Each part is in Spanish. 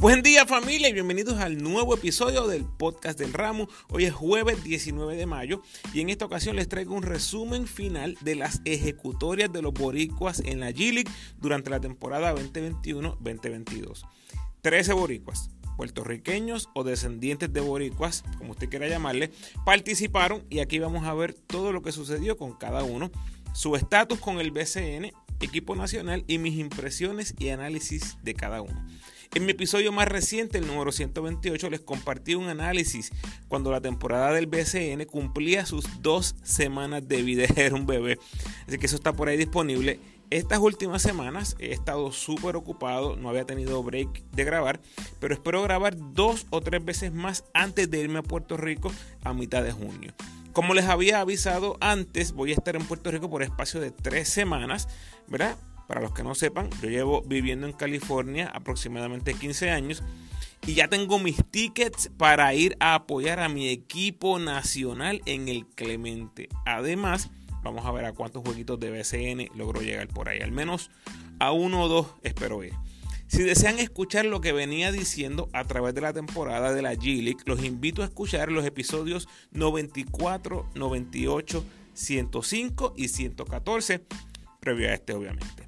Buen día familia y bienvenidos al nuevo episodio del podcast del ramo. Hoy es jueves 19 de mayo y en esta ocasión les traigo un resumen final de las ejecutorias de los boricuas en la G-League durante la temporada 2021-2022. 13 boricuas, puertorriqueños o descendientes de boricuas, como usted quiera llamarle, participaron y aquí vamos a ver todo lo que sucedió con cada uno, su estatus con el BCN, equipo nacional y mis impresiones y análisis de cada uno. En mi episodio más reciente, el número 128, les compartí un análisis cuando la temporada del BCN cumplía sus dos semanas de vida. Era un bebé. Así que eso está por ahí disponible. Estas últimas semanas he estado súper ocupado, no había tenido break de grabar, pero espero grabar dos o tres veces más antes de irme a Puerto Rico a mitad de junio. Como les había avisado antes, voy a estar en Puerto Rico por espacio de tres semanas, ¿verdad? Para los que no sepan, yo llevo viviendo en California aproximadamente 15 años y ya tengo mis tickets para ir a apoyar a mi equipo nacional en el Clemente. Además, vamos a ver a cuántos jueguitos de BCN logro llegar por ahí. Al menos a uno o dos espero ir. Si desean escuchar lo que venía diciendo a través de la temporada de la G-League, los invito a escuchar los episodios 94, 98, 105 y 114, previo a este obviamente.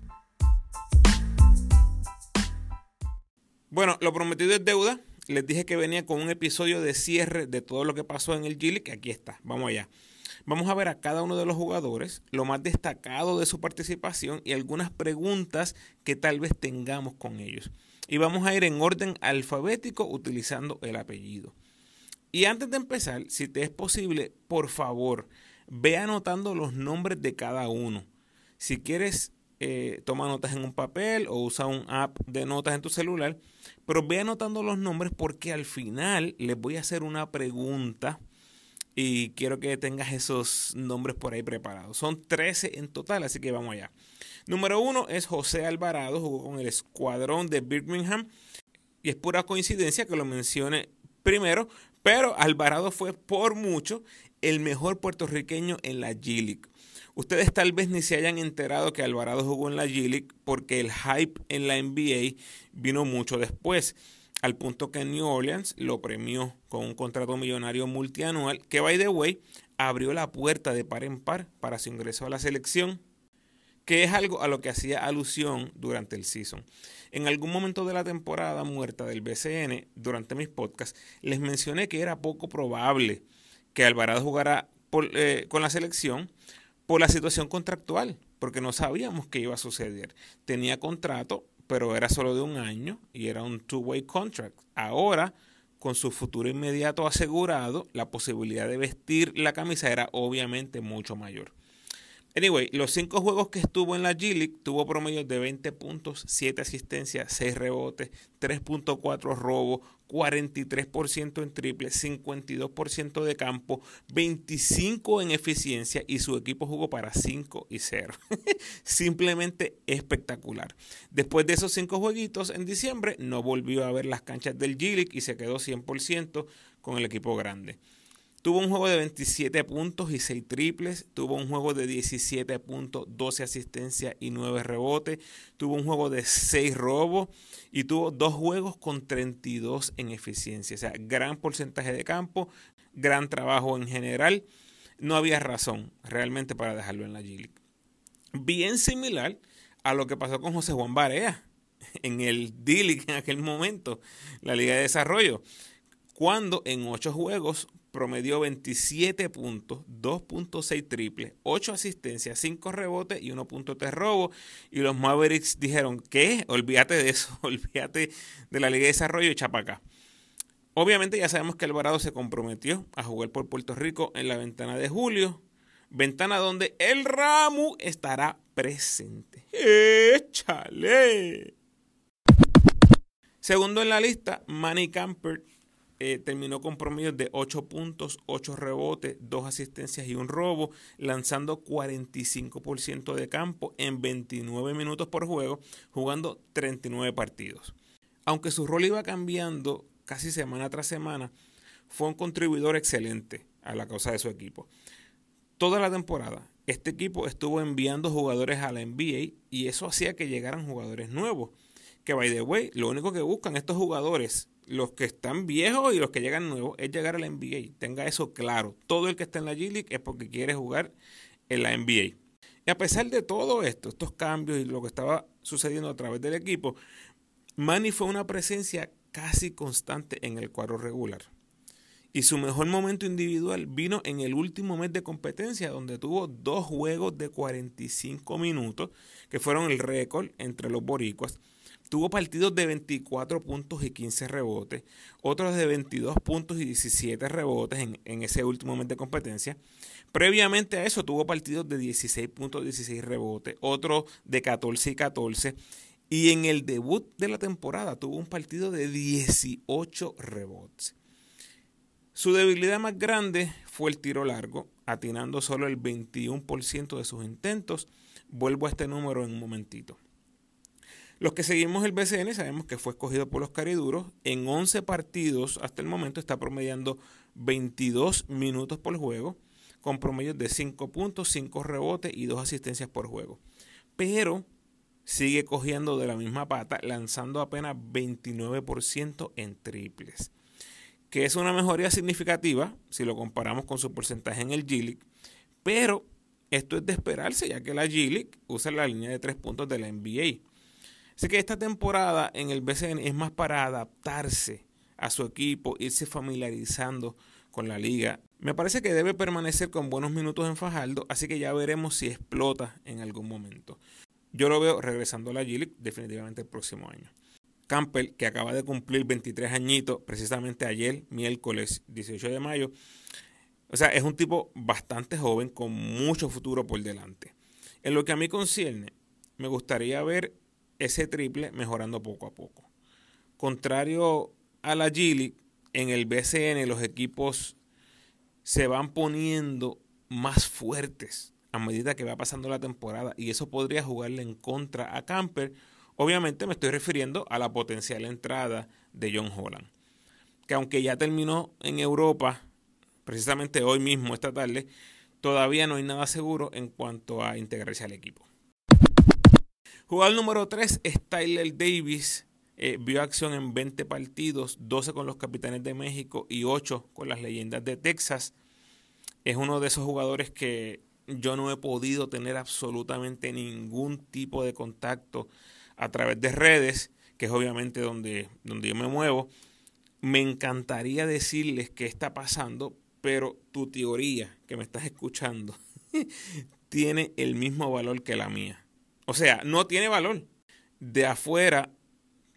Bueno, lo prometido es deuda. Les dije que venía con un episodio de cierre de todo lo que pasó en el G que aquí está. Vamos allá. Vamos a ver a cada uno de los jugadores, lo más destacado de su participación y algunas preguntas que tal vez tengamos con ellos. Y vamos a ir en orden alfabético utilizando el apellido. Y antes de empezar, si te es posible, por favor, ve anotando los nombres de cada uno. Si quieres eh, toma notas en un papel o usa un app de notas en tu celular, pero ve anotando los nombres porque al final les voy a hacer una pregunta y quiero que tengas esos nombres por ahí preparados. Son 13 en total, así que vamos allá. Número uno es José Alvarado, jugó con el escuadrón de Birmingham y es pura coincidencia que lo mencione primero, pero Alvarado fue por mucho el mejor puertorriqueño en la G-League. Ustedes tal vez ni se hayan enterado que Alvarado jugó en la G-League porque el hype en la NBA vino mucho después, al punto que New Orleans lo premió con un contrato millonario multianual que, by the way, abrió la puerta de par en par para su ingreso a la selección, que es algo a lo que hacía alusión durante el season. En algún momento de la temporada muerta del BCN, durante mis podcasts, les mencioné que era poco probable que Alvarado jugara eh, con la selección por la situación contractual, porque no sabíamos qué iba a suceder. Tenía contrato, pero era solo de un año y era un two-way contract. Ahora, con su futuro inmediato asegurado, la posibilidad de vestir la camisa era obviamente mucho mayor. Anyway, los cinco juegos que estuvo en la G-League tuvo promedio de 20 puntos, 7 asistencias, 6 rebotes, 3.4 robos, 43% en triple, 52% de campo, 25 en eficiencia y su equipo jugó para 5 y 0. Simplemente espectacular. Después de esos cinco jueguitos en diciembre, no volvió a ver las canchas del G-League y se quedó 100% con el equipo grande. Tuvo un juego de 27 puntos y 6 triples. Tuvo un juego de 17 puntos, 12 asistencias y 9 rebotes. Tuvo un juego de 6 robos y tuvo dos juegos con 32 en eficiencia. O sea, gran porcentaje de campo, gran trabajo en general. No había razón realmente para dejarlo en la G-League. Bien similar a lo que pasó con José Juan Barea en el D-League en aquel momento, la Liga de Desarrollo, cuando en 8 juegos promedió 27 puntos, 2.6 triples, 8 asistencias, 5 rebotes y 1.3 robo. Y los Mavericks dijeron, ¿qué? Olvídate de eso, olvídate de la Liga de Desarrollo y chapacá. Obviamente ya sabemos que Alvarado se comprometió a jugar por Puerto Rico en la ventana de julio, ventana donde el Ramu estará presente. ¡Échale! Segundo en la lista, Manny Camper eh, terminó con promedios de 8 puntos, 8 rebotes, 2 asistencias y un robo, lanzando 45% de campo en 29 minutos por juego, jugando 39 partidos. Aunque su rol iba cambiando casi semana tras semana, fue un contribuidor excelente a la causa de su equipo. Toda la temporada, este equipo estuvo enviando jugadores a la NBA y eso hacía que llegaran jugadores nuevos. Que, by the way, lo único que buscan estos jugadores los que están viejos y los que llegan nuevos es llegar a la NBA. Tenga eso claro. Todo el que está en la G League es porque quiere jugar en la NBA. Y a pesar de todo esto, estos cambios y lo que estaba sucediendo a través del equipo, Manny fue una presencia casi constante en el cuadro regular. Y su mejor momento individual vino en el último mes de competencia, donde tuvo dos juegos de 45 minutos, que fueron el récord entre los boricuas, Tuvo partidos de 24 puntos y 15 rebotes, otros de 22 puntos y 17 rebotes en, ese último mes de competencia. Previamente a eso tuvo partidos de 16 puntos, y 16 rebotes, otro de 14 y 14. Y en el debut de la temporada tuvo un partido de 18 rebotes. Su debilidad más grande fue el tiro largo, atinando solo el 21% de sus intentos. Vuelvo a este número en un momentito. Los que seguimos el BCN sabemos que fue escogido por los cariduros. En 11 partidos hasta el momento está promediando 22 minutos por juego, con promedios de 5 puntos, 5 rebotes y 2 asistencias por juego. Pero sigue cogiendo de la misma pata, lanzando apenas 29% en triples, que es una mejoría significativa si lo comparamos con su porcentaje en el G pero esto es de esperarse ya que la G usa la línea de 3 puntos de la NBA. Así que esta temporada en el BCN es más para adaptarse a su equipo, irse familiarizando con la liga. Me parece que debe permanecer con buenos minutos en Fajardo, así que ya veremos si explota en algún momento. Yo lo veo regresando a la G definitivamente el próximo año. Campbell, que acaba de cumplir 23 añitos, precisamente ayer, miércoles 18 de mayo. O sea, es un tipo bastante joven con mucho futuro por delante. En lo que a mí concierne, me gustaría ver ese triple mejorando poco a poco. Contrario a la Gili, en el BCN los equipos se van poniendo más fuertes a medida que va pasando la temporada y eso podría jugarle en contra a Camper. Obviamente me estoy refiriendo a la potencial entrada de John Holland, que aunque ya terminó en Europa, precisamente hoy mismo, esta tarde, todavía no hay nada seguro en cuanto a integrarse al equipo. Jugador número 3 es Tyler Davis. Eh, vio acción en 20 partidos, 12 con los Capitanes de México y 8 con las Leyendas de Texas. Es uno de esos jugadores que yo no he podido tener absolutamente ningún tipo de contacto a través de redes, que es obviamente donde, donde yo me muevo. Me encantaría decirles qué está pasando, pero tu teoría que me estás escuchando tiene el mismo valor que la mía. O sea, no tiene valor. De afuera,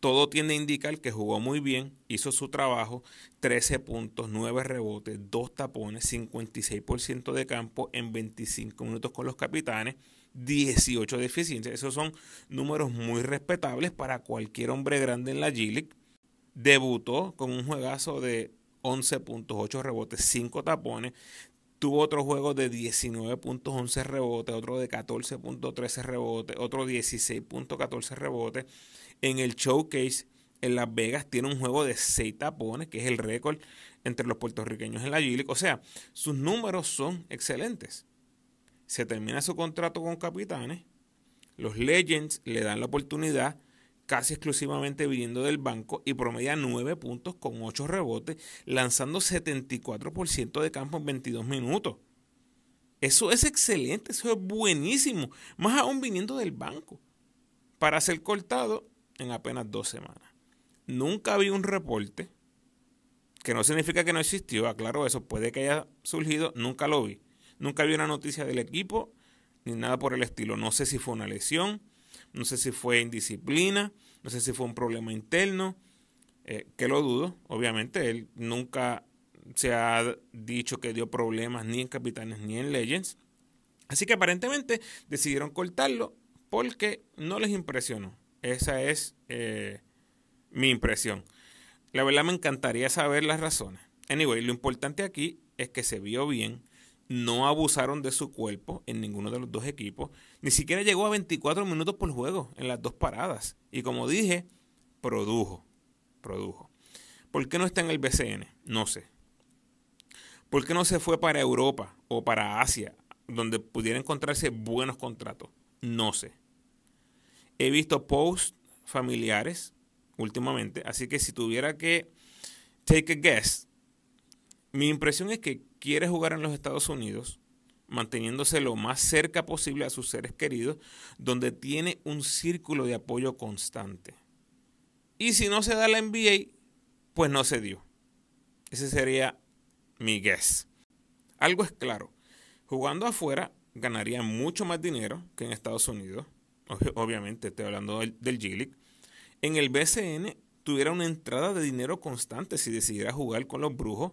todo tiende a indicar que jugó muy bien, hizo su trabajo, 13 puntos, 9 rebotes, 2 tapones, 56% de campo en 25 minutos con los capitanes, 18 de eficiencia. Esos son números muy respetables para cualquier hombre grande en la G-League. Debutó con un juegazo de 11 puntos, 8 rebotes, 5 tapones, Tuvo otro juego de 19.11 rebotes, otro de 14.13 rebotes, otro 16.14 rebotes. En el showcase en Las Vegas tiene un juego de 6 tapones, que es el récord entre los puertorriqueños en la G O sea, sus números son excelentes. Se termina su contrato con Capitanes. Los Legends le dan la oportunidad casi exclusivamente viniendo del banco y promedia 9 puntos con 8 rebotes, lanzando 74% de campo en 22 minutos. Eso es excelente, eso es buenísimo, más aún viniendo del banco, para ser cortado en apenas dos semanas. Nunca vi un reporte, que no significa que no existió, aclaro eso, puede que haya surgido, nunca lo vi. Nunca vi una noticia del equipo, ni nada por el estilo. No sé si fue una lesión, no sé si fue indisciplina, no sé si fue un problema interno, eh, que lo dudo, obviamente. Él nunca se ha dicho que dio problemas ni en Capitanes ni en Legends. Así que aparentemente decidieron cortarlo porque no les impresionó. Esa es eh, mi impresión. La verdad me encantaría saber las razones. Anyway, lo importante aquí es que se vio bien, no abusaron de su cuerpo en ninguno de los dos equipos, ni siquiera llegó a 24 minutos por juego en las dos paradas. Y como dije, produjo, produjo. ¿Por qué no está en el BCN? No sé. ¿Por qué no se fue para Europa o para Asia, donde pudiera encontrarse buenos contratos? No sé. He visto posts familiares últimamente, así que si tuviera que take a guess, mi impresión es que quiere jugar en los Estados Unidos, manteniéndose lo más cerca posible a sus seres queridos, donde tiene un círculo de apoyo constante. Y si no se da la NBA, pues no se dio. Ese sería mi guess. Algo es claro, jugando afuera ganaría mucho más dinero que en Estados Unidos. Obviamente estoy hablando del, G-League. En el BCN tuviera una entrada de dinero constante si decidiera jugar con los brujos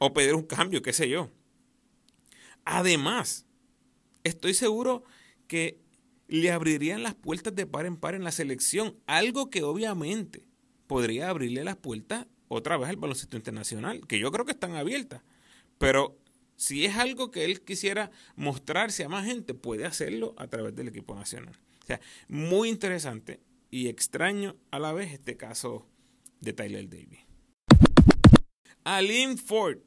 o pedir un cambio, qué sé yo. Además, estoy seguro que le abrirían las puertas de par en par en la selección, algo que obviamente podría abrirle las puertas otra vez al baloncesto internacional, que yo creo que están abiertas. Pero si es algo que él quisiera mostrarse a más gente, puede hacerlo a través del equipo nacional. O sea, muy interesante y extraño a la vez este caso de Tyler Davis. Alin Ford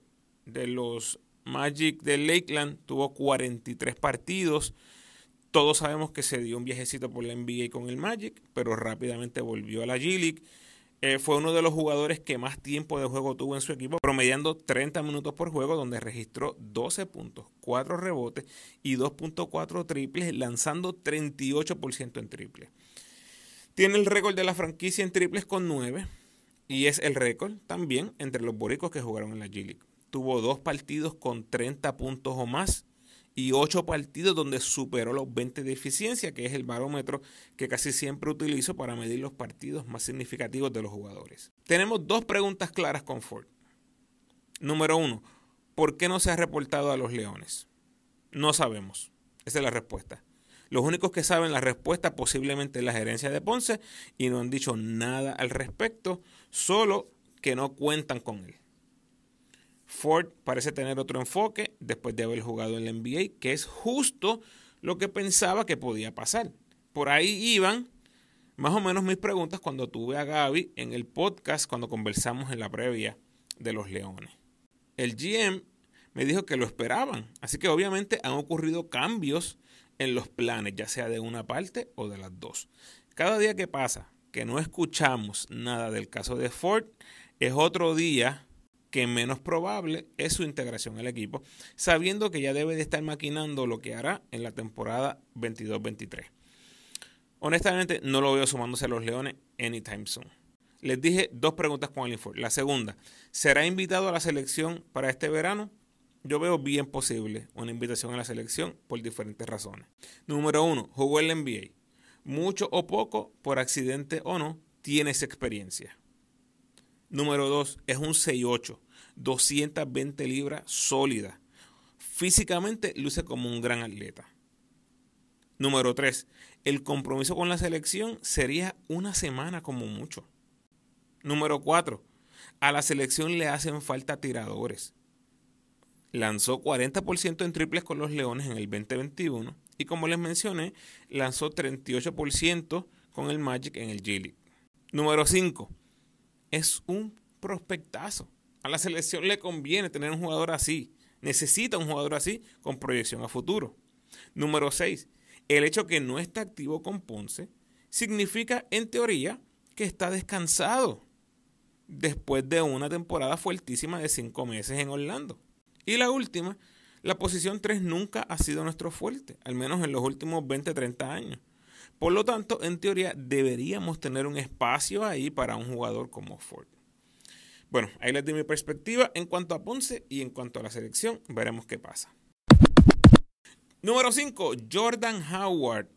de los Magic de Lakeland tuvo 43 partidos. Todos sabemos que se dio un viajecito por la NBA con el Magic, pero rápidamente volvió a la G-League. Eh, fue uno de los jugadores que más tiempo de juego tuvo en su equipo, promediando 30 minutos por juego, donde registró 12 puntos, 4 rebotes y 2.4 triples, lanzando 38% en triples. Tiene el récord de la franquicia en triples con 9 y es el récord también entre los boricos que jugaron en la G-League. Tuvo dos partidos con 30 puntos o más y ocho partidos donde superó los 20 de eficiencia, que es el barómetro que casi siempre utilizo para medir los partidos más significativos de los jugadores. Tenemos dos preguntas claras con Ford. Número uno, ¿por qué no se ha reportado a los Leones? No sabemos. Esa es la respuesta. Los únicos que saben la respuesta posiblemente es la gerencia de Ponce y no han dicho nada al respecto, solo que no cuentan con él. Ford parece tener otro enfoque después de haber jugado en la NBA, que es justo lo que pensaba que podía pasar. Por ahí iban más o menos mis preguntas cuando tuve a Gaby en el podcast cuando conversamos en la previa de los Leones. El GM me dijo que lo esperaban, así que obviamente han ocurrido cambios en los planes, ya sea de una parte o de las dos. Cada día que pasa que no escuchamos nada del caso de Ford es otro día que menos probable es su integración al equipo, sabiendo que ya debe de estar maquinando lo que hará en la temporada 22-23. Honestamente, no lo veo sumándose a los Leones anytime soon. Les dije dos preguntas con el. La segunda, ¿será invitado a la selección para este verano? Yo veo bien posible una invitación a la selección por diferentes razones. Número uno, jugó en la NBA. Mucho o poco, por accidente o no, tiene esa experiencia. Número dos, es un 6-8. 220 libras sólida. Físicamente luce como un gran atleta. Número 3. El compromiso con la selección sería una semana como mucho. Número 4. A la selección le hacen falta tiradores. Lanzó 40% en triples con los Leones en el 2021 y como les mencioné, lanzó 38% con el Magic en el G League. Número 5. Es un prospectazo. A la selección le conviene tener un jugador así. Necesita un jugador así con proyección a futuro. Número 6. El hecho que no está activo con Ponce significa, en teoría, que está descansado después de una temporada fuertísima de cinco meses en Orlando. Y la última, la posición 3 nunca ha sido nuestro fuerte, al menos en los últimos 20-30 años. Por lo tanto, en teoría, deberíamos tener un espacio ahí para un jugador como Ford. Bueno, ahí les di mi perspectiva en cuanto a Ponce y en cuanto a la selección. Veremos qué pasa. Número 5, Jordan Howard.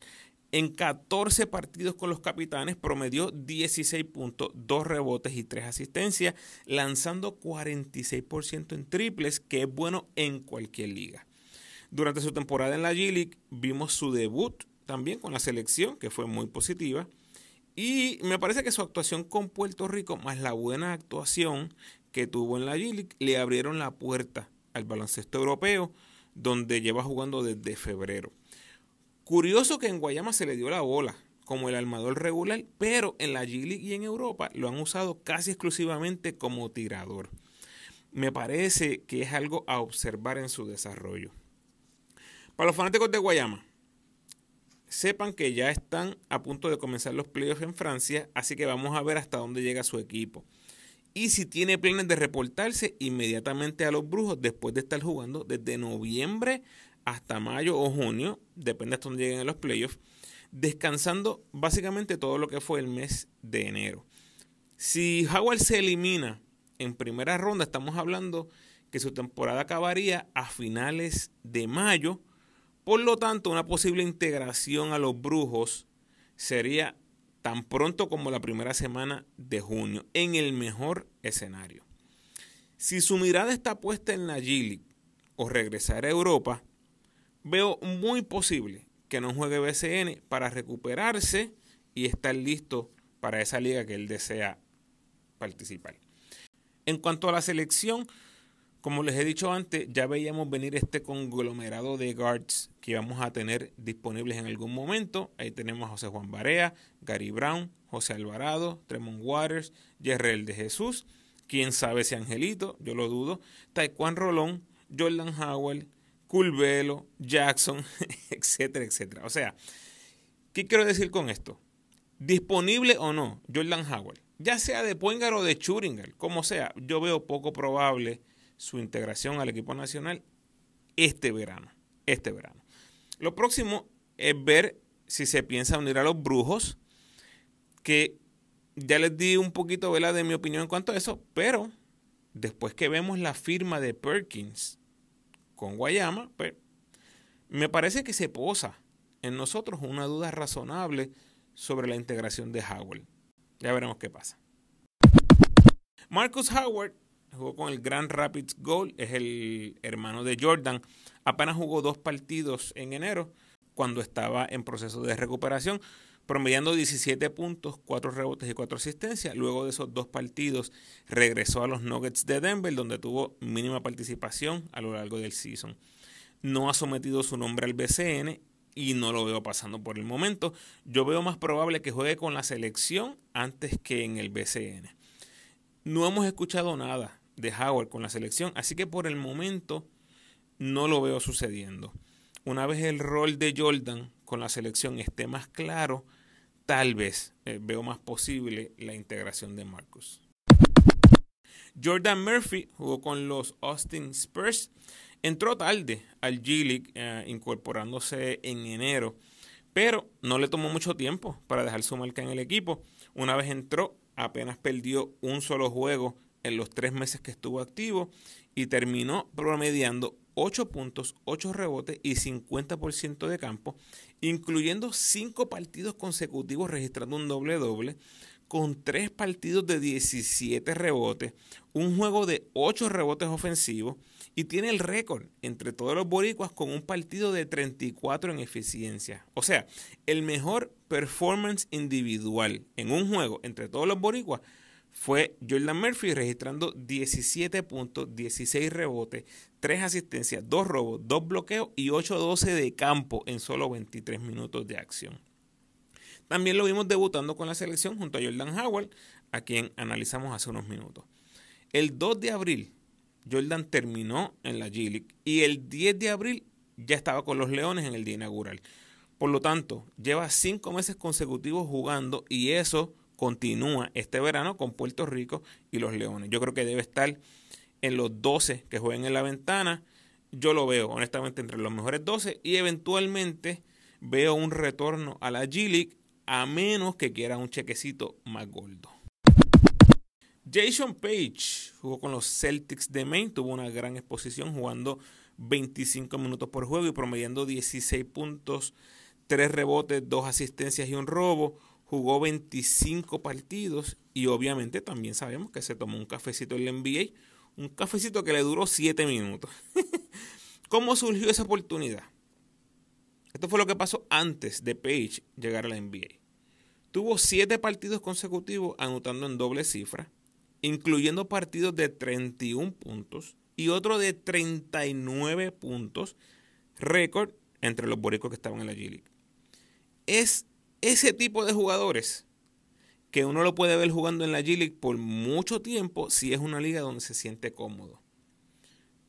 En 14 partidos con los capitanes promedió 16 puntos, 2 rebotes y 3 asistencias, lanzando 46% en triples, que es bueno en cualquier liga. Durante su temporada en la G League vimos su debut también con la selección, que fue muy positiva, Y me parece que su actuación con Puerto Rico, más la buena actuación que tuvo en la G-League, le abrieron la puerta al baloncesto europeo, donde lleva jugando desde febrero. Curioso que en Guayama se le dio la bola como el armador regular, pero en la G-League y en Europa lo han usado casi exclusivamente como tirador. Me parece que es algo a observar en su desarrollo. Para los fanáticos de Guayama, sepan que ya están a punto de comenzar los playoffs en Francia, así que vamos a ver hasta dónde llega su equipo. Y si tiene planes de reportarse inmediatamente a los Brujos después de estar jugando desde noviembre hasta mayo o junio, depende hasta dónde lleguen los playoffs, descansando básicamente todo lo que fue el mes de enero. Si Howard se elimina en primera ronda, estamos hablando que su temporada acabaría a finales de mayo. Por lo tanto, una posible integración a los brujos sería tan pronto como la primera semana de junio, en el mejor escenario. Si su mirada está puesta en la G o regresar a Europa, veo muy posible que no juegue BCN para recuperarse y estar listo para esa liga que él desea participar. En cuanto a la selección, como les he dicho antes, ya veíamos venir este conglomerado de guards que íbamos a tener disponibles en algún momento. Ahí tenemos a José Juan Barea, Gary Brown, José Alvarado, Tremont Waters, Yerrel de Jesús, quién sabe si Angelito, yo lo dudo, Taekwondo Rolón, Jordan Howell, Culvelo, Jackson, etcétera, etcétera. O sea, ¿qué quiero decir con esto? Disponible o no, Jordan Howard, ya sea de Poingar o de Churingal, como sea, yo veo poco probable su integración al equipo nacional este verano. Este verano. Lo próximo es ver si se piensa unir a los brujos, que ya les di un poquito de mi opinión en cuanto a eso, pero después que vemos la firma de Perkins con Guayama, pues me parece que se posa en nosotros una duda razonable sobre la integración de Howard. Ya veremos qué pasa. Marcus Howard jugó con el Grand Rapids Gold, es el hermano de Jordan. Apenas jugó dos partidos en enero cuando estaba en proceso de recuperación, promediando 17 puntos, 4 rebotes y 4 asistencias. Luego de esos dos partidos regresó a los Nuggets de Denver, donde tuvo mínima participación a lo largo del season. No ha sometido su nombre al BCN y no lo veo pasando por el momento. Yo veo más probable que juegue con la selección antes que en el BCN. No hemos escuchado nada de Howard con la selección, así que por el momento no lo veo sucediendo. Una vez el rol de Jordan con la selección esté más claro, tal vez eh, veo más posible la integración de Marcus. Jordan Murphy jugó con los Austin Spurs. Entró tarde al G-League, eh, incorporándose en enero, pero no le tomó mucho tiempo para dejar su marca en el equipo. Una vez entró, apenas perdió un solo juego en los tres meses que estuvo activo y terminó promediando 8 puntos, 8 rebotes y 50% de campo, incluyendo 5 partidos consecutivos registrando un doble-doble, con 3 partidos de 17 rebotes, un juego de 8 rebotes ofensivos y tiene el récord entre todos los boricuas con un partido de 34 en eficiencia. O sea, el mejor performance individual en un juego entre todos los boricuas fue Jordan Murphy registrando 17 puntos, 16 rebotes, 3 asistencias, 2 robos, 2 bloqueos y 8-12 de campo en solo 23 minutos de acción. También lo vimos debutando con la selección junto a Jordan Howard, a quien analizamos hace unos minutos. El 2 de abril, Jordan terminó en la G-League y el 10 de abril ya estaba con los Leones en el día inaugural. Por lo tanto, lleva 5 meses consecutivos jugando y eso continúa este verano con Puerto Rico y los Leones. Yo creo que debe estar en los 12 que jueguen en la ventana. Yo lo veo honestamente entre los mejores 12 y eventualmente veo un retorno a la G League a menos que quiera un chequecito más gordo. Jason Page jugó con los Celtics de Maine, tuvo una gran exposición jugando 25 minutos por juego y promediando 16 puntos, 3 rebotes, 2 asistencias y un robo jugó 25 partidos y obviamente también sabemos que se tomó un cafecito en la NBA, un cafecito que le duró 7 minutos. ¿Cómo surgió esa oportunidad? Esto fue lo que pasó antes de Page llegar a la NBA. Tuvo siete partidos consecutivos anotando en doble cifra, incluyendo partidos de 31 puntos y otro de 39 puntos, récord entre los boricos que estaban en la G-League. Es ese tipo de jugadores que uno lo puede ver jugando en la G-League por mucho tiempo si es una liga donde se siente cómodo.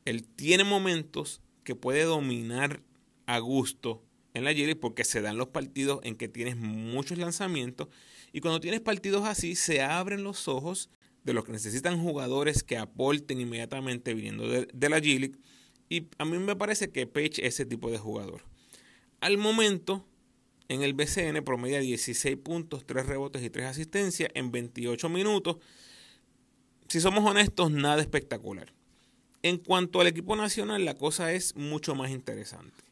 Él tiene momentos que puede dominar a gusto en la G-League porque se dan los partidos en que tienes muchos lanzamientos y cuando tienes partidos así se abren los ojos de los que necesitan jugadores que aporten inmediatamente viniendo de, la G-League y a mí me parece que Page es ese tipo de jugador. Al momento, en el BCN promedia 16 puntos, 3 rebotes y 3 asistencias en 28 minutos. Si somos honestos, nada espectacular. En cuanto al equipo nacional, la cosa es mucho más interesante.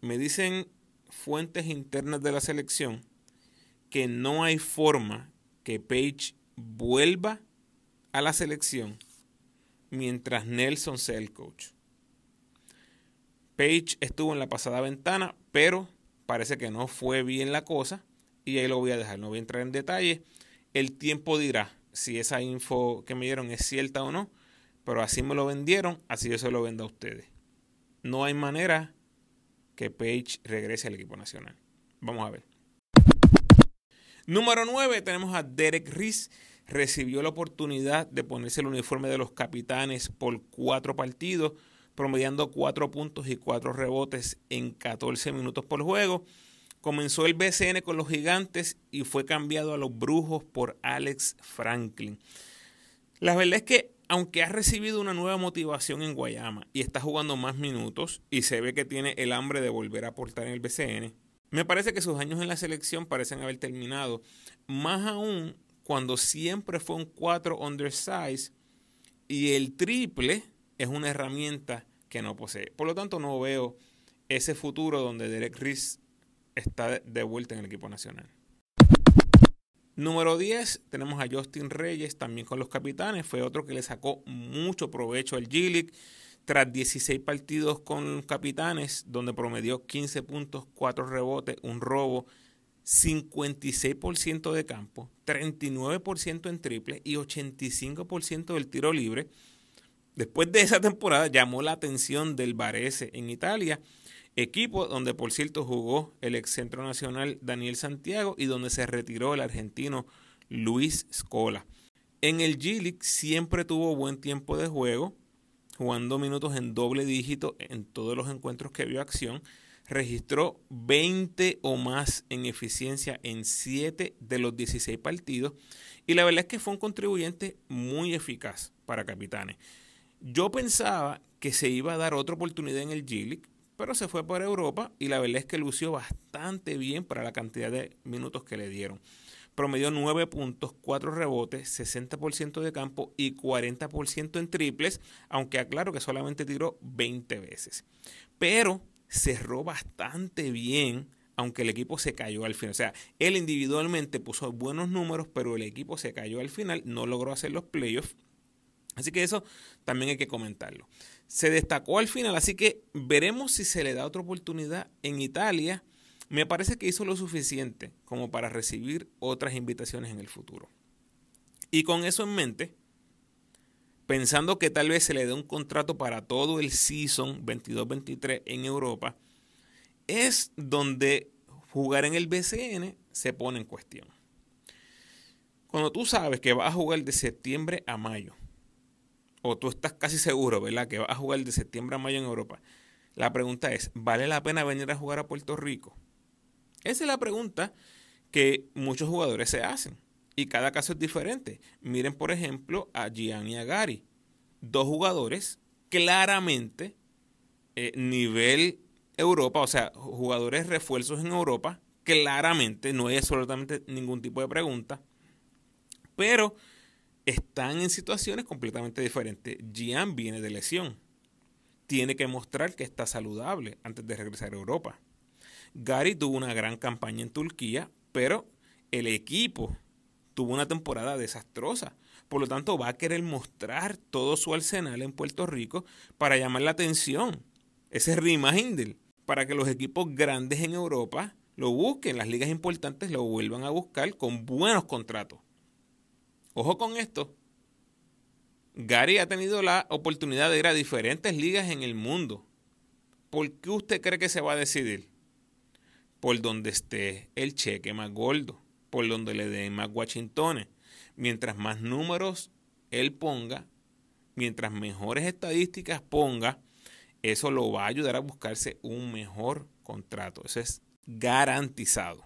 Me dicen fuentes internas de la selección que no hay forma que Page vuelva a la selección mientras Nelson sea el coach. Page estuvo en la pasada ventana, pero parece que no fue bien la cosa y ahí lo voy a dejar, no voy a entrar en detalle. El tiempo dirá si esa info que me dieron es cierta o no, pero así me lo vendieron, así yo se lo vendo a ustedes. No hay manera que Page regrese al equipo nacional. Vamos a ver. Número 9 tenemos a Derek Reese. Recibió la oportunidad de ponerse el uniforme de los capitanes por cuatro partidos promediando 4 puntos y 4 rebotes en 14 minutos por juego. Comenzó el BCN con los gigantes y fue cambiado a los brujos por Alex Franklin. La verdad es que aunque ha recibido una nueva motivación en Guayama y está jugando más minutos y se ve que tiene el hambre de volver a aportar en el BCN, me parece que sus años en la selección parecen haber terminado. Más aún cuando siempre fue un 4 undersize y el triple es una herramienta que no posee. Por lo tanto, no veo ese futuro donde Derek Riz está de vuelta en el equipo nacional. Número 10, tenemos a Justin Reyes, también con los capitanes. Fue otro que le sacó mucho provecho al G-League. Tras 16 partidos con capitanes, donde promedió 15 puntos, 4 rebotes, un robo, 56% de campo, 39% en triple y 85% del tiro libre. Después de esa temporada llamó la atención del Varese en Italia, equipo donde por cierto jugó el ex centro nacional Daniel Santiago y donde se retiró el argentino Luis Scola. En el G-League siempre tuvo buen tiempo de juego, jugando minutos en doble dígito en todos los encuentros que vio acción. Registró 20 o más en eficiencia en 7 de los 16 partidos y la verdad es que fue un contribuyente muy eficaz para Capitanes. Yo pensaba que se iba a dar otra oportunidad en el G-League, pero se fue por Europa y la verdad es que lució bastante bien para la cantidad de minutos que le dieron. Promedió 9 puntos, 4 rebotes, 60% de campo y 40% en triples, aunque aclaro que solamente tiró 20 veces. Pero cerró bastante bien aunque el equipo se cayó al final. O sea, él individualmente puso buenos números, pero el equipo se cayó al final, no logró hacer los playoffs Así que eso también hay que comentarlo. Se destacó al final, así que veremos si se le da otra oportunidad en Italia. Me parece que hizo lo suficiente como para recibir otras invitaciones en el futuro. Y con eso en mente, pensando que tal vez se le dé un contrato para todo el season 22-23 en Europa, es donde jugar en el BCN se pone en cuestión. Cuando tú sabes que vas a jugar de septiembre a mayo, o tú estás casi seguro, ¿verdad?, que vas a jugar de septiembre a mayo en Europa. La pregunta es, ¿vale la pena venir a jugar a Puerto Rico? Esa es la pregunta que muchos jugadores se hacen. Y cada caso es diferente. Miren, por ejemplo, a Gian y a Gary. Dos jugadores claramente eh, nivel Europa, o sea, jugadores refuerzos en Europa, claramente, no hay absolutamente ningún tipo de pregunta. Pero están en situaciones completamente diferentes. Gian viene de lesión. Tiene que mostrar que está saludable antes de regresar a Europa. Gary tuvo una gran campaña en Turquía, pero el equipo tuvo una temporada desastrosa. Por lo tanto, va a querer mostrar todo su arsenal en Puerto Rico para llamar la atención. Ese Hindel, para que los equipos grandes en Europa lo busquen, las ligas importantes lo vuelvan a buscar con buenos contratos. Ojo con esto. Gary ha tenido la oportunidad de ir a diferentes ligas en el mundo. ¿Por qué usted cree que se va a decidir? Por donde esté el cheque más gordo, por donde le den más Washingtones. Mientras más números él ponga, mientras mejores estadísticas ponga, eso lo va a ayudar a buscarse un mejor contrato. Eso es garantizado.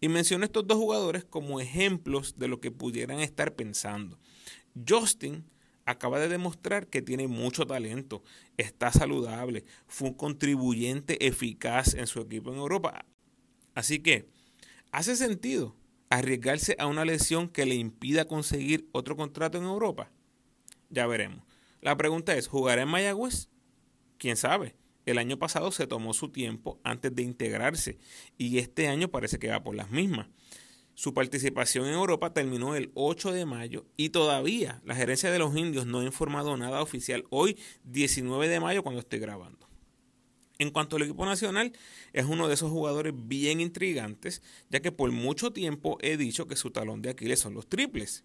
Y menciono estos dos jugadores como ejemplos de lo que pudieran estar pensando. Justin acaba de demostrar que tiene mucho talento, está saludable, fue un contribuyente eficaz en su equipo en Europa. Así que hace sentido arriesgarse a una lesión que le impida conseguir otro contrato en Europa. Ya veremos. La pregunta es, ¿jugará en Mayagüez? ¿Quién sabe? El año pasado se tomó su tiempo antes de integrarse y este año parece que va por las mismas. Su participación en Europa terminó el 8 de mayo y todavía la gerencia de los indios no ha informado nada oficial hoy 19 de mayo cuando estoy grabando. En cuanto al equipo nacional, es uno de esos jugadores bien intrigantes, ya que por mucho tiempo he dicho que su talón de Aquiles son los triples.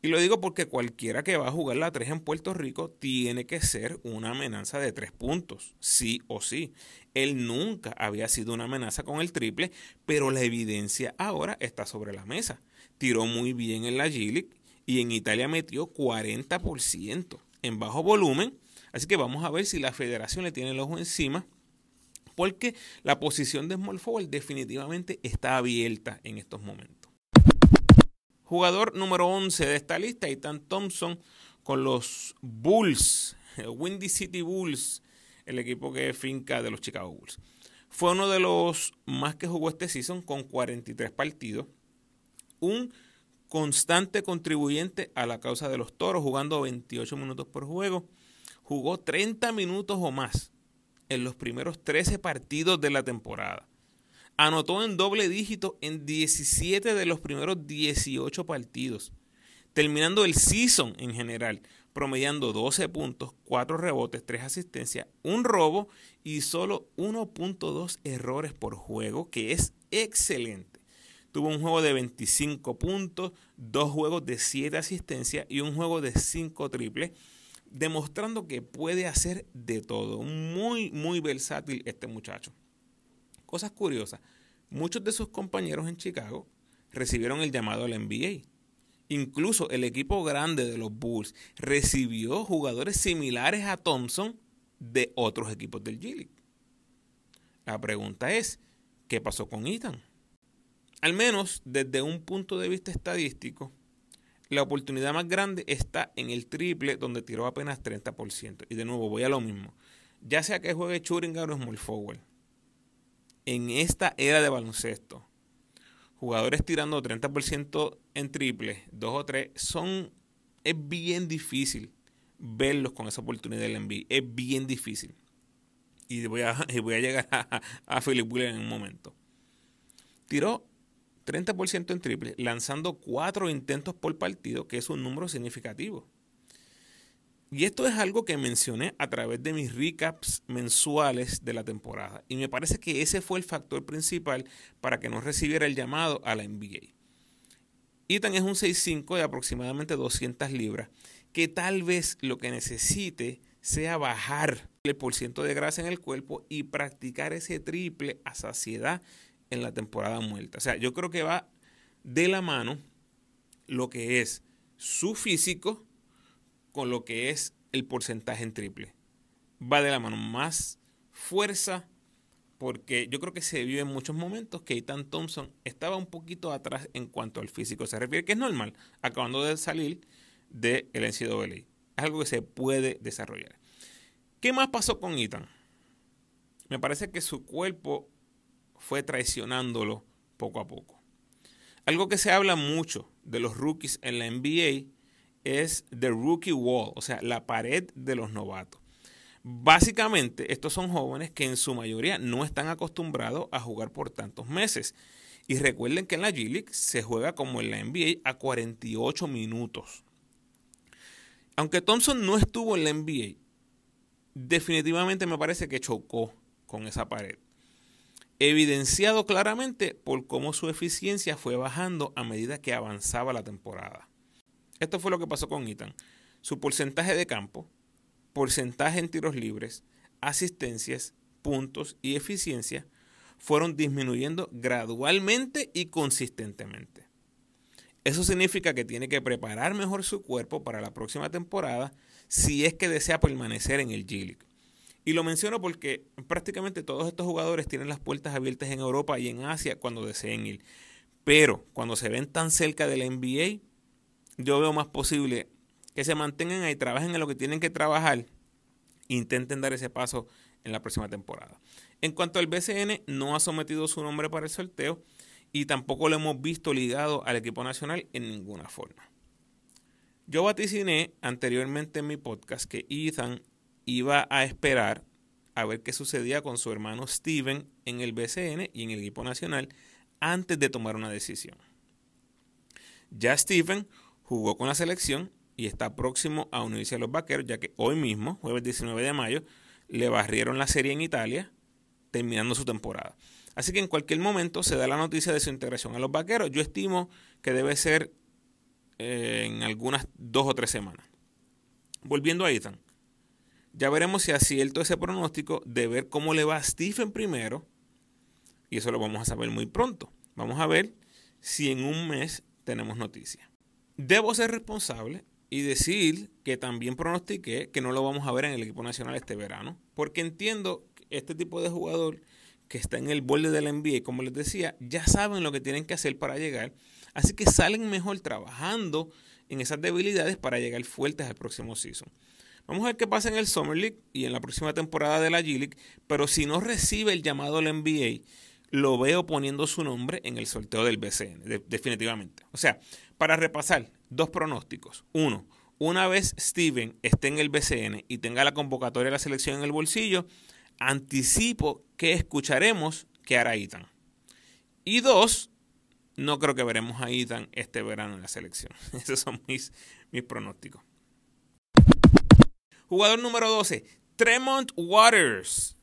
Y lo digo porque cualquiera que va a jugar la 3 en Puerto Rico tiene que ser una amenaza de 3 puntos, sí o sí. Él nunca había sido una amenaza con el triple, pero la evidencia ahora está sobre la mesa. Tiró muy bien en la G y en Italia metió 40% en bajo volumen. Así que vamos a ver si la federación le tiene el ojo encima porque la posición de small forward definitivamente está abierta en estos momentos. Jugador número 11 de esta lista, Ethan Thompson, con los Bulls, Windy City Bulls, el equipo que es finca de los Chicago Bulls. Fue uno de los más que jugó este season con 43 partidos. Un constante contribuyente a la causa de los toros, jugando 28 minutos por juego. Jugó 30 minutos o más en los primeros 13 partidos de la temporada anotó en doble dígito en 17 de los primeros 18 partidos, terminando el season en general, promediando 12 puntos, 4 rebotes, 3 asistencias, un robo y solo 1.2 errores por juego, que es excelente. Tuvo un juego de 25 puntos, dos juegos de 7 asistencias y un juego de 5 triples, demostrando que puede hacer de todo. Muy, muy versátil este muchacho. Cosas curiosas. Muchos de sus compañeros en Chicago recibieron el llamado al NBA. Incluso el equipo grande de los Bulls recibió jugadores similares a Thompson de otros equipos del G League. La pregunta es, ¿qué pasó con Ethan? Al menos desde un punto de vista estadístico, la oportunidad más grande está en el triple donde tiró apenas 30%. Y de nuevo voy a lo mismo. Ya sea que juegue Churinga o Small Forward en esta era de baloncesto, jugadores tirando 30% en triple, 2 o 3, son, es bien difícil verlos con esa oportunidad del NBA. Es bien difícil. Y voy a, voy a llegar a, a Philip Wheeler en un momento. Tiró 30% en triple, lanzando 4 intentos por partido, que es un número significativo. Y esto es algo que mencioné a través de mis recaps mensuales de la temporada. Y me parece que ese fue el factor principal para que no recibiera el llamado a la NBA. Ethan es un 6'5 de aproximadamente 200 libras, que tal vez lo que necesite sea bajar el porciento de grasa en el cuerpo y practicar ese triple a saciedad en la temporada muerta. O sea, yo creo que va de la mano lo que es su físico con lo que es el porcentaje en triple. Va de la mano más fuerza, porque yo creo que se vio en muchos momentos que Ethan Thompson estaba un poquito atrás en cuanto al físico se refiere, que es normal, acabando de salir del de NCAA. Es algo que se puede desarrollar. ¿Qué más pasó con Ethan? Me parece que su cuerpo fue traicionándolo poco a poco. Algo que se habla mucho de los rookies en la NBA es The Rookie Wall, o sea, la pared de los novatos. Básicamente, estos son jóvenes que en su mayoría no están acostumbrados a jugar por tantos meses. Y recuerden que en la G League se juega como en la NBA a 48 minutos. Aunque Thompson no estuvo en la NBA, definitivamente me parece que chocó con esa pared. evidenciado claramente por cómo su eficiencia fue bajando a medida que avanzaba la temporada. Esto fue lo que pasó con Ethan. Su porcentaje de campo, porcentaje en tiros libres, asistencias, puntos y eficiencia fueron disminuyendo gradualmente y consistentemente. Eso significa que tiene que preparar mejor su cuerpo para la próxima temporada si es que desea permanecer en el G-League. Y lo menciono porque prácticamente todos estos jugadores tienen las puertas abiertas en Europa y en Asia cuando deseen ir. Pero cuando se ven tan cerca de la NBA, yo veo más posible que se mantengan ahí, trabajen en lo que tienen que trabajar, intenten dar ese paso en la próxima temporada. En cuanto al BCN, no ha sometido su nombre para el sorteo y tampoco lo hemos visto ligado al equipo nacional en ninguna forma. Yo vaticiné anteriormente en mi podcast que Ethan iba a esperar a ver qué sucedía con su hermano Steven en el BCN y en el equipo nacional antes de tomar una decisión. Ya Steven jugó con la selección y está próximo a unirse a los vaqueros, ya que hoy mismo, jueves 19 de mayo, le barrieron la serie en Italia, terminando su temporada. Así que en cualquier momento se da la noticia de su integración a los vaqueros. Yo estimo que debe ser eh, en algunas dos o tres semanas. Volviendo a Ethan, ya veremos si acierto ese pronóstico de ver cómo le va a Stephen primero, y eso lo vamos a saber muy pronto. Vamos a ver si en un mes tenemos noticia. Debo ser responsable y decir que también pronostiqué que no lo vamos a ver en el equipo nacional este verano, porque entiendo que este tipo de jugador que está en el borde de la NBA, como les decía, ya saben lo que tienen que hacer para llegar, así que salen mejor trabajando en esas debilidades para llegar fuertes al próximo season. Vamos a ver qué pasa en el Summer League y en la próxima temporada de la G League, pero si no recibe el llamado al NBA, lo veo poniendo su nombre en el sorteo del BCN, definitivamente. O sea, para repasar, dos pronósticos. Uno, una vez Steven esté en el BCN y tenga la convocatoria de la selección en el bolsillo, anticipo que escucharemos que hará Ethan. Y dos, no creo que veremos a Ethan este verano en la selección. Esos son mis, mis pronósticos. Jugador número 12, Tremont Waters.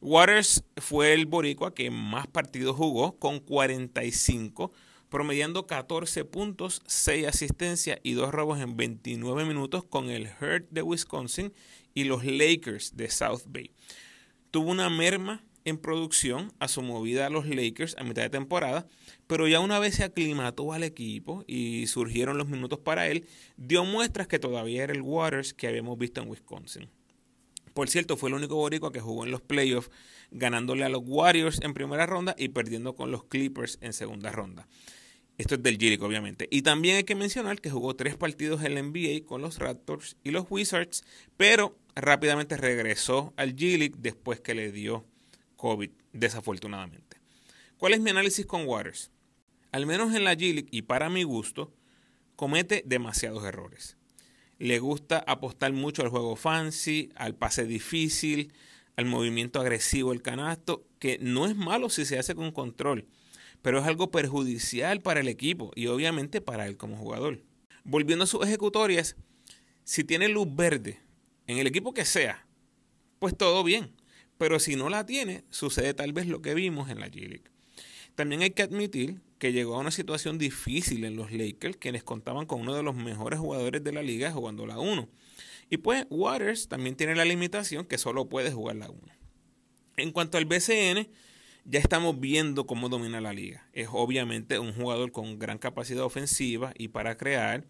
Waters fue el boricua que más partidos jugó con 45 promediando 14 puntos, 6 asistencias y 2 robos en 29 minutos con el Hurt de Wisconsin y los Lakers de South Bay. Tuvo una merma en producción a su movida a los Lakers a mitad de temporada, pero ya una vez se aclimató al equipo y surgieron los minutos para él, dio muestras que todavía era el Waters que habíamos visto en Wisconsin. Por cierto, fue el único boricua que jugó en los playoffs, ganándole a los Warriors en primera ronda y perdiendo con los Clippers en segunda ronda. Esto es del g obviamente. Y también hay que mencionar que jugó tres partidos en la NBA con los Raptors y los Wizards, pero rápidamente regresó al G-League después que le dio COVID, desafortunadamente. ¿Cuál es mi análisis con Waters? Al menos en la G-League y para mi gusto, comete demasiados errores. Le gusta apostar mucho al juego fancy, al pase difícil, al movimiento agresivo del canasto, que no es malo si se hace con control pero es algo perjudicial para el equipo y obviamente para él como jugador. Volviendo a sus ejecutorias, si tiene luz verde en el equipo que sea, pues todo bien. Pero si no la tiene, sucede tal vez lo que vimos en la G-League. También hay que admitir que llegó a una situación difícil en los Lakers, quienes contaban con uno de los mejores jugadores de la liga jugando la 1. Y pues Waters también tiene la limitación que solo puede jugar la 1. En cuanto al BCN, ya estamos viendo cómo domina la liga. Es obviamente un jugador con gran capacidad ofensiva y para crear.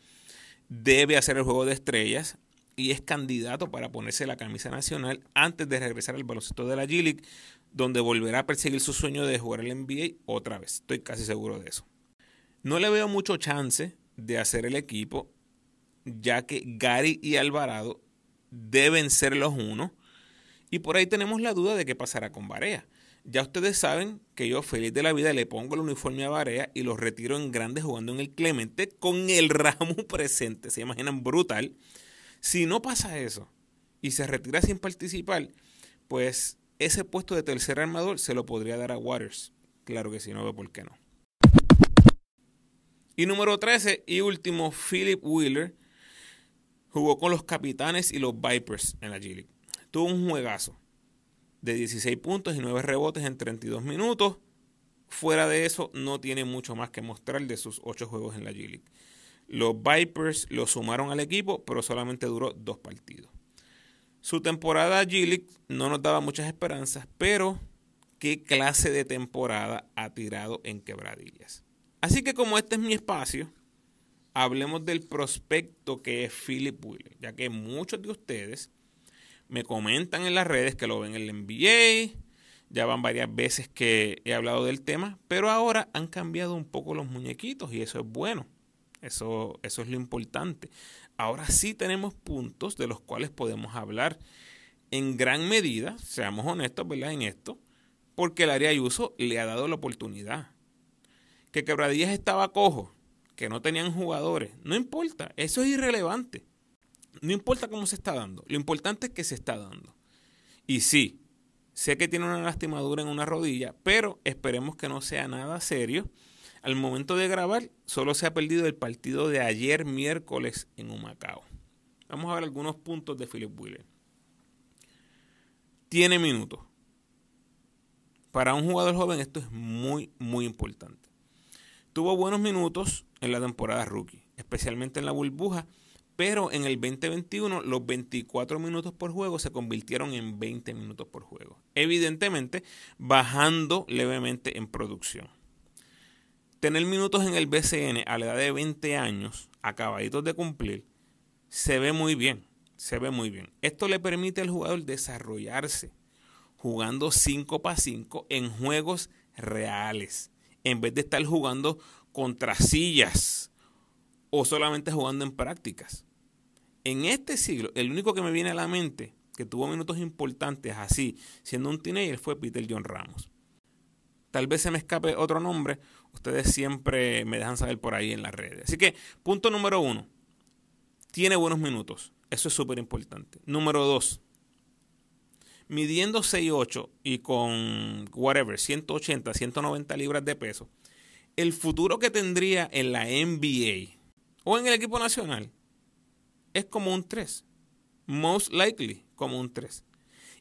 Debe hacer el juego de estrellas y es candidato para ponerse la camisa nacional antes de regresar al baloncesto de la G-League, donde volverá a perseguir su sueño de jugar el NBA otra vez. Estoy casi seguro de eso. No le veo mucho chance de hacer el equipo, ya que Gary y Alvarado deben ser los uno. Y por ahí tenemos la duda de qué pasará con Barea. Ya ustedes saben que yo feliz de la vida le pongo el uniforme a Barea y los retiro en grande jugando en el Clemente con el ramo presente. Se imaginan brutal. Si no pasa eso y se retira sin participar, pues ese puesto de tercer armador se lo podría dar a Waters. Claro que sí, no veo por qué no. Y número 13 y último, Philip Wheeler jugó con los Capitanes y los Vipers en la G League. Tuvo un juegazo de 16 puntos y 9 rebotes en 32 minutos. Fuera de eso, no tiene mucho más que mostrar de sus 8 juegos en la G-League. Los Vipers lo sumaron al equipo, pero solamente duró dos partidos. Su temporada G-League no nos daba muchas esperanzas, pero qué clase de temporada ha tirado en quebradillas. Así que como este es mi espacio, hablemos del prospecto que es Philip Wheeler, ya que muchos de ustedes me comentan en las redes que lo ven en el NBA, ya van varias veces que he hablado del tema, pero ahora han cambiado un poco los muñequitos y eso es bueno. Eso, eso es lo importante. Ahora sí tenemos puntos de los cuales podemos hablar en gran medida, seamos honestos, ¿verdad? En esto, porque el área de uso le ha dado la oportunidad. Que Quebradillas estaba cojo, que no tenían jugadores, no importa, eso es irrelevante. No importa cómo se está dando, lo importante es que se está dando. Y sí, sé que tiene una lastimadura en una rodilla, pero esperemos que no sea nada serio. Al momento de grabar, solo se ha perdido el partido de ayer miércoles en Humacao. Vamos a ver algunos puntos de Philip Wheeler. Tiene minutos. Para un jugador joven esto es muy, muy importante. Tuvo buenos minutos en la temporada rookie, especialmente en la burbuja, pero en el 2021 los 24 minutos por juego se convirtieron en 20 minutos por juego. Evidentemente bajando levemente en producción. Tener minutos en el BCN a la edad de 20 años, acabaditos de cumplir, se ve muy bien, se ve muy bien. Esto le permite al jugador desarrollarse jugando 5 para 5 en juegos reales, en vez de estar jugando contra sillas o solamente jugando en prácticas. En este siglo, el único que me viene a la mente que tuvo minutos importantes así, siendo un teenager, fue Peter John Ramos. Tal vez se me escape otro nombre, ustedes siempre me dejan saber por ahí en las redes. Así que, punto número uno, tiene buenos minutos. Eso es súper importante. Número dos, midiendo 6'8 y con whatever, 180, 190 libras de peso, el futuro que tendría en la NBA o en el equipo nacional es como un 3. Most likely como un 3.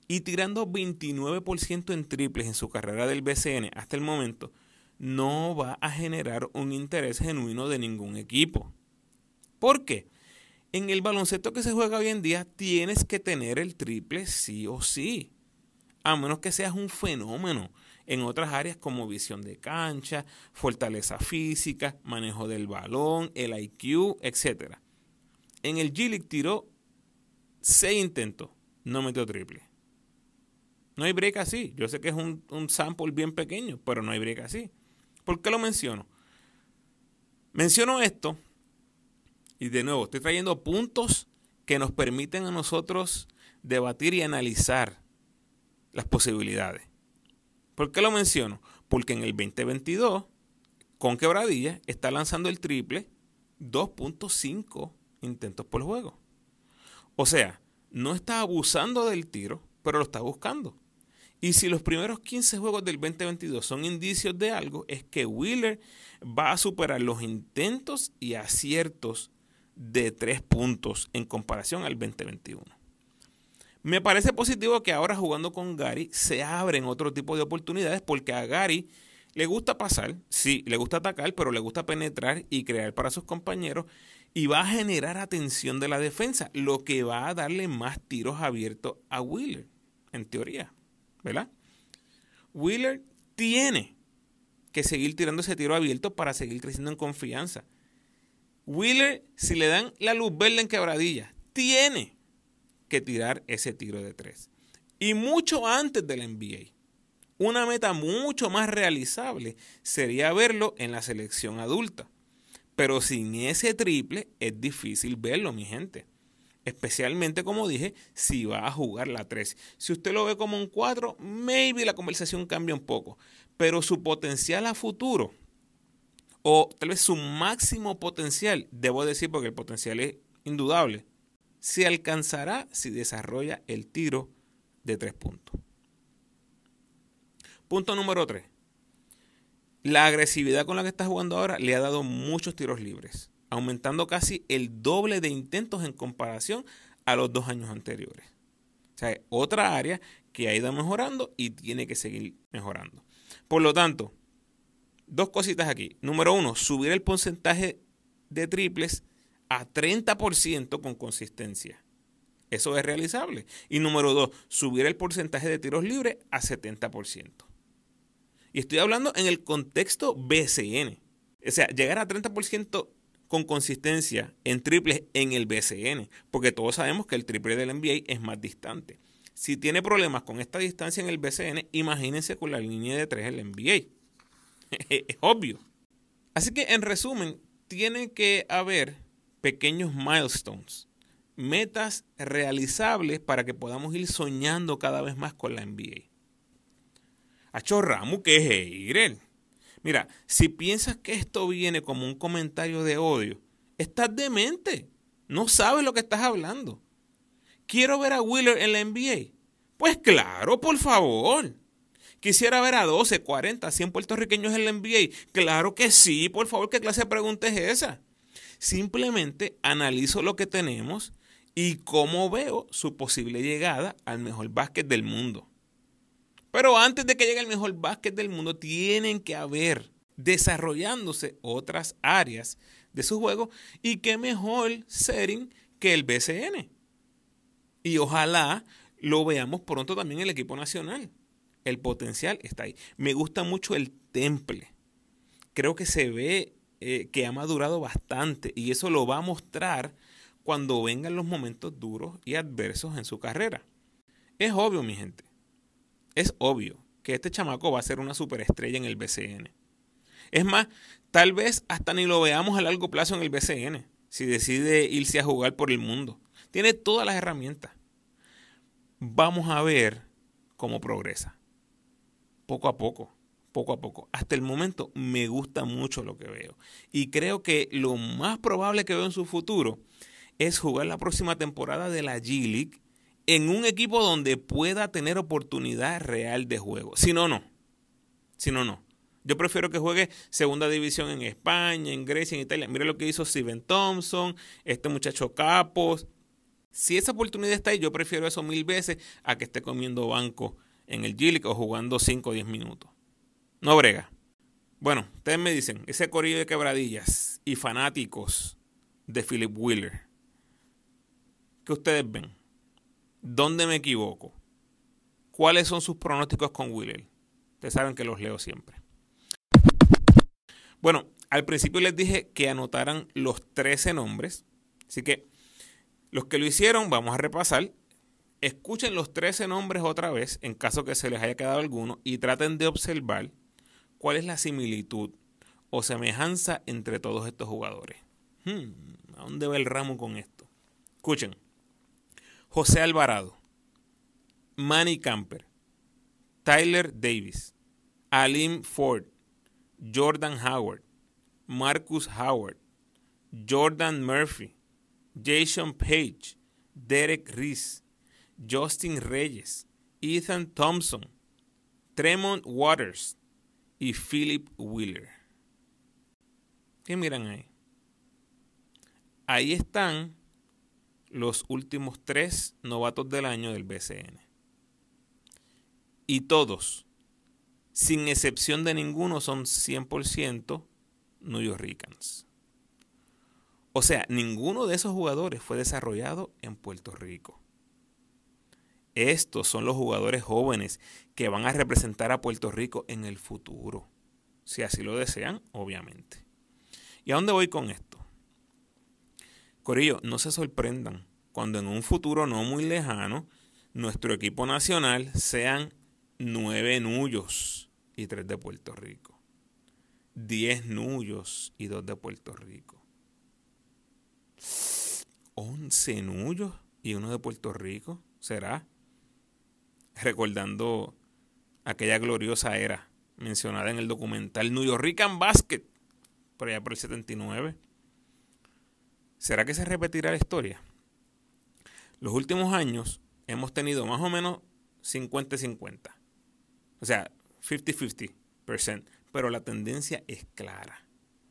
Y tirando 29% en triples en su carrera del BCN hasta el momento, no va a generar un interés genuino de ningún equipo. ¿Por qué? En el baloncesto que se juega hoy en día tienes que tener el triple sí o sí. A menos que seas un fenómeno en otras áreas como visión de cancha, fortaleza física, manejo del balón, el IQ, etc. En el G-League tiró seis intentos, no metió triple. No hay break así. Yo sé que es un, un, sample bien pequeño, pero no hay break así. ¿Por qué lo menciono? Menciono esto y de nuevo estoy trayendo puntos que nos permiten a nosotros debatir y analizar las posibilidades. ¿Por qué lo menciono? Porque en el 2022, con quebradilla, está lanzando el triple 2.5 intentos por juego. O sea, no está abusando del tiro, pero lo está buscando. Y si los primeros 15 juegos del 2022 son indicios de algo, es que Wheeler va a superar los intentos y aciertos de tres puntos en comparación al 2021. Me parece positivo que ahora jugando con Gary se abren otro tipo de oportunidades porque a Gary le gusta pasar, sí, le gusta atacar, pero le gusta penetrar y crear para sus compañeros y va a generar atención de la defensa, lo que va a darle más tiros abiertos a Wheeler, en teoría, ¿verdad? Wheeler tiene que seguir tirando ese tiro abierto para seguir creciendo en confianza. Wheeler, si le dan la luz verde en quebradilla, tiene que tirar ese tiro de tres. Y mucho antes del NBA. Una meta mucho más realizable sería verlo en la selección adulta. Pero sin ese triple es difícil verlo, mi gente. Especialmente, como dije, si va a jugar la 3. Si usted lo ve como un 4, maybe la conversación cambia un poco. Pero su potencial a futuro, o tal vez su máximo potencial, debo decir porque el potencial es indudable, se alcanzará si desarrolla el tiro de 3 puntos. Punto número 3. La agresividad con la que está jugando ahora le ha dado muchos tiros libres, aumentando casi el doble de intentos en comparación a los dos años anteriores. O sea, otra área que ha ido mejorando y tiene que seguir mejorando. Por lo tanto, dos cositas aquí. Número uno, subir el porcentaje de triples a 30% con consistencia. Eso es realizable. Y número dos, subir el porcentaje de tiros libres a 70%. Y estoy hablando en el contexto BCN. O sea, llegar a 30% con consistencia en triples en el BCN, porque todos sabemos que el triple del NBA es más distante. Si tiene problemas con esta distancia en el BCN, imagínense con la línea de 3 en el NBA. es obvio. Así que en resumen, tiene que haber pequeños milestones, metas realizables para que podamos ir soñando cada vez más con la NBA. Acho Ramu, ¿qué es Eirel? Mira, si piensas que esto viene como un comentario de odio, estás demente. No sabes lo que estás hablando. Quiero ver a Wheeler en la NBA. Pues claro, por favor. Quisiera ver a 12, 40, 100 puertorriqueños en la NBA. Claro que sí, por favor, ¿qué clase de pregunta es esa? Simplemente analizo lo que tenemos y cómo veo su posible llegada al mejor básquet del mundo. Pero antes de que llegue el mejor básquet del mundo, tienen que haber desarrollándose otras áreas de su juego y qué mejor setting que el BCN. Y ojalá lo veamos pronto también en el equipo nacional. El potencial está ahí. Me gusta mucho el temple. Creo que se ve eh, que ha madurado bastante y eso lo va a mostrar cuando vengan los momentos duros y adversos en su carrera. Es obvio, mi gente es obvio que este chamaco va a ser una superestrella en el BCN. Es más, tal vez hasta ni lo veamos a largo plazo en el BCN, si decide irse a jugar por el mundo. Tiene todas las herramientas. Vamos a ver cómo progresa. Poco a poco, poco a poco. Hasta el momento me gusta mucho lo que veo. Y creo que lo más probable que veo en su futuro es jugar la próxima temporada de la G-League en un equipo donde pueda tener oportunidad real de juego. Si no, no. Si no, no. Yo prefiero que juegue segunda división en España, en Grecia, en Italia. Mira lo que hizo Steven Thompson, este muchacho Capos. Si esa oportunidad está ahí, yo prefiero eso mil veces a que esté comiendo banco en el Gillick o jugando 5 o 10 minutos. No brega. Bueno, ustedes me dicen, ese corillo de quebradillas y fanáticos de Philip Wheeler, ¿qué ustedes ven? ¿Dónde me equivoco? ¿Cuáles son sus pronósticos con Wheeler? Ustedes saben que los leo siempre. Bueno, al principio les dije que anotaran los 13 nombres. Así que los que lo hicieron, vamos a repasar. Escuchen los 13 nombres otra vez en caso que se les haya quedado alguno y traten de observar cuál es la similitud o semejanza entre todos estos jugadores. Hmm, ¿A dónde va el ramo con esto? Escuchen. José Alvarado, Manny Camper, Tyler Davis, Alim Ford, Jordan Howard, Marcus Howard, Jordan Murphy, Jason Page, Derek Reese, Justin Reyes, Ethan Thompson, Tremont Waters y Philip Wheeler. ¿Qué miran ahí? Ahí están los últimos tres novatos del año del BCN. Y todos, sin excepción de ninguno, son 100% New Yorkers. O sea, ninguno de esos jugadores fue desarrollado en Puerto Rico. Estos son los jugadores jóvenes que van a representar a Puerto Rico en el futuro, si así lo desean, obviamente. ¿Y a dónde voy con esto? Corillo, no se sorprendan cuando en un futuro no muy lejano nuestro equipo nacional sean nueve nullos y tres de Puerto Rico. Diez nullos y dos de Puerto Rico. Once nullos y uno de Puerto Rico. ¿Será? Recordando aquella gloriosa era mencionada en el documental New York Basket, por allá por el 79. ¿Será que se repetirá la historia? Los últimos años hemos tenido más o menos 50-50. O sea, 50-50%. Pero la tendencia es clara.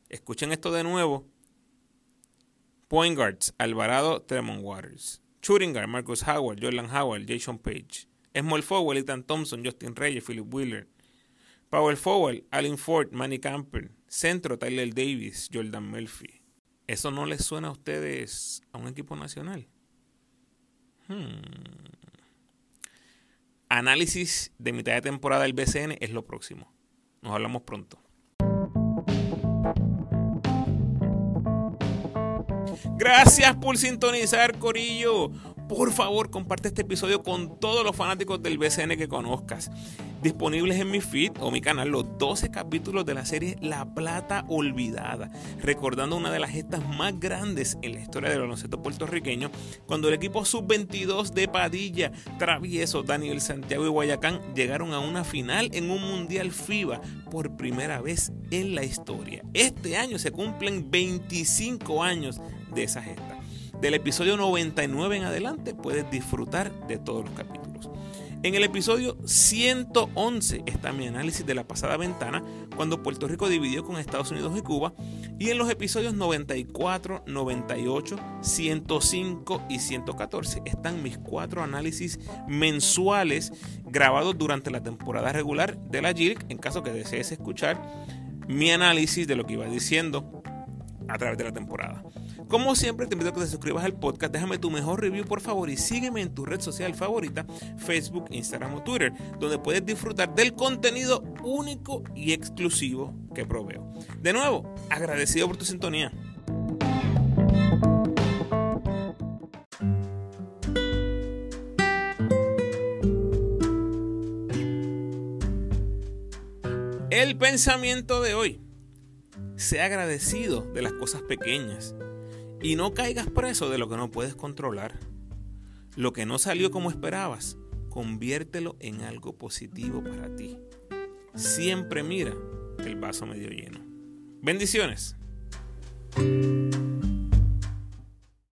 Escuchen esto de nuevo. Point guards, Alvarado, Tremont Waters. Shooting guard, Marcus Howard, Jordan Howard, Jason Page. Small forward, Ethan Thompson, Justin Reyes, Philip Wheeler. Power forward, Allen Ford, Manny Camper. Centro, Tyler Davis, Jordan Murphy. ¿Eso no les suena a ustedes a un equipo nacional? Hmm. Análisis de mitad de temporada del BCN es lo próximo. Nos hablamos pronto. Gracias por sintonizar, Corillo. Por favor, comparte este episodio con todos los fanáticos del BCN que conozcas. Disponibles en mi feed o mi canal los 12 capítulos de la serie La Plata Olvidada, recordando una de las gestas más grandes en la historia del baloncesto puertorriqueño, cuando el equipo sub-22 de Padilla, Travieso, Daniel Santiago y Guayacán llegaron a una final en un Mundial FIBA por primera vez en la historia. Este año se cumplen 25 años de esa gesta. Del episodio 99 en adelante puedes disfrutar de todos los capítulos. En el episodio 111 está mi análisis de la pasada ventana cuando Puerto Rico dividió con Estados Unidos y Cuba. Y en los episodios 94, 98, 105 y 114 están mis cuatro análisis mensuales grabados durante la temporada regular de la JIRC en caso que desees escuchar mi análisis de lo que iba diciendo a través de la temporada. Como siempre, te invito a que te suscribas al podcast, déjame tu mejor review por favor y sígueme en tu red social favorita, Facebook, Instagram o Twitter, donde puedes disfrutar del contenido único y exclusivo que proveo. De nuevo, agradecido por tu sintonía. El pensamiento de hoy. Sea agradecido de las cosas pequeñas y no caigas preso de lo que no puedes controlar. Lo que no salió como esperabas, conviértelo en algo positivo para ti. Siempre mira el vaso medio lleno. Bendiciones.